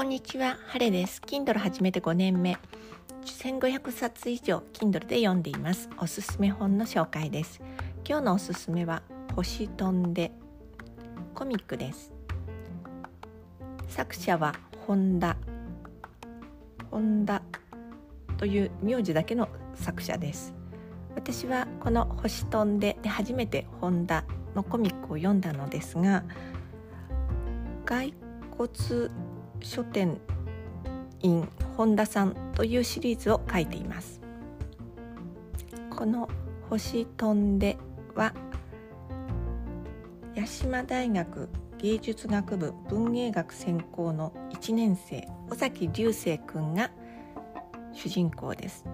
こんにちは、ハレです。Kindle 始めて5年目。1500冊以上 Kindle で読んでいます。おすすめ本の紹介です。今日のおすすめは星飛んでコミックです。作者は本田本田という名字だけの作者です。私はこの星飛んでで初めて本田のコミックを読んだのですが、骸骨書店員本田さんというシリーズを書いています。この星飛んでは八島大学芸術学部文芸学専攻の1年生尾崎流星くんが主人公です。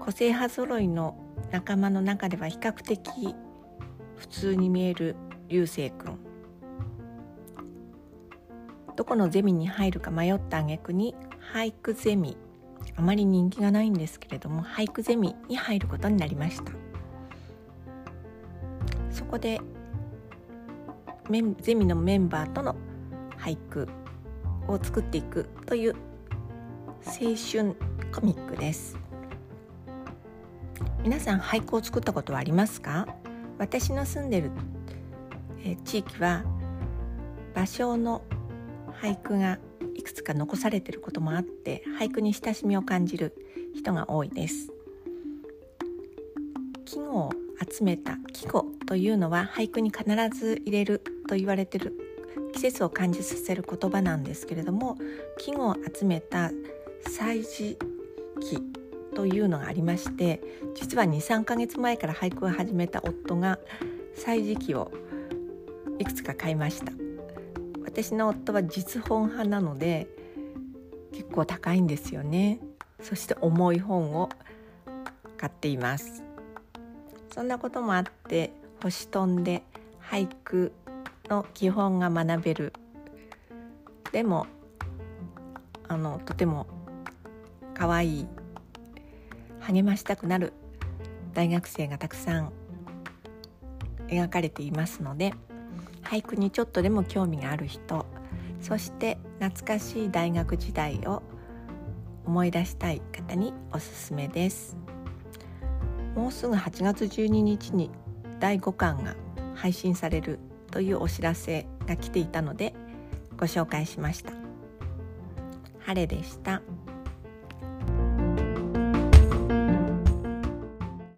個性派揃いの仲間の中では比較的普通に見える流星くん。どこのゼミに入るか迷った挙句に俳句ゼミ。あまり人気がないんですけれども俳句ゼミに入ることになりました。そこでゼミのメンバーとの俳句を作っていくという青春コミックです。皆さん俳句を作ったことはありますか？私の住んでる地域は芭蕉の俳句がいくつか残されてることもあって俳句に親しみを感じる人が多いです。季語を集めた季語というのは俳句に必ず入れると言われてる季節を感じさせる言葉なんですけれども季語を集めた祭事記というのがありまして実は23ヶ月前から俳句を始めた夫が歳時記をいくつか買いました。私の夫は実本派なので結構高いんですよね。そして重い本を買っています。そんなこともあって星飛んで俳句の基本が学べる。でもあのとても可愛い励ましたくなる大学生がたくさん描かれていますので俳句にちょっとでも興味がある人そして懐かしい大学時代を思い出したい方におすすめですもうすぐ8月12日に第5巻が配信されるというお知らせが来ていたのでご紹介しました晴れでした。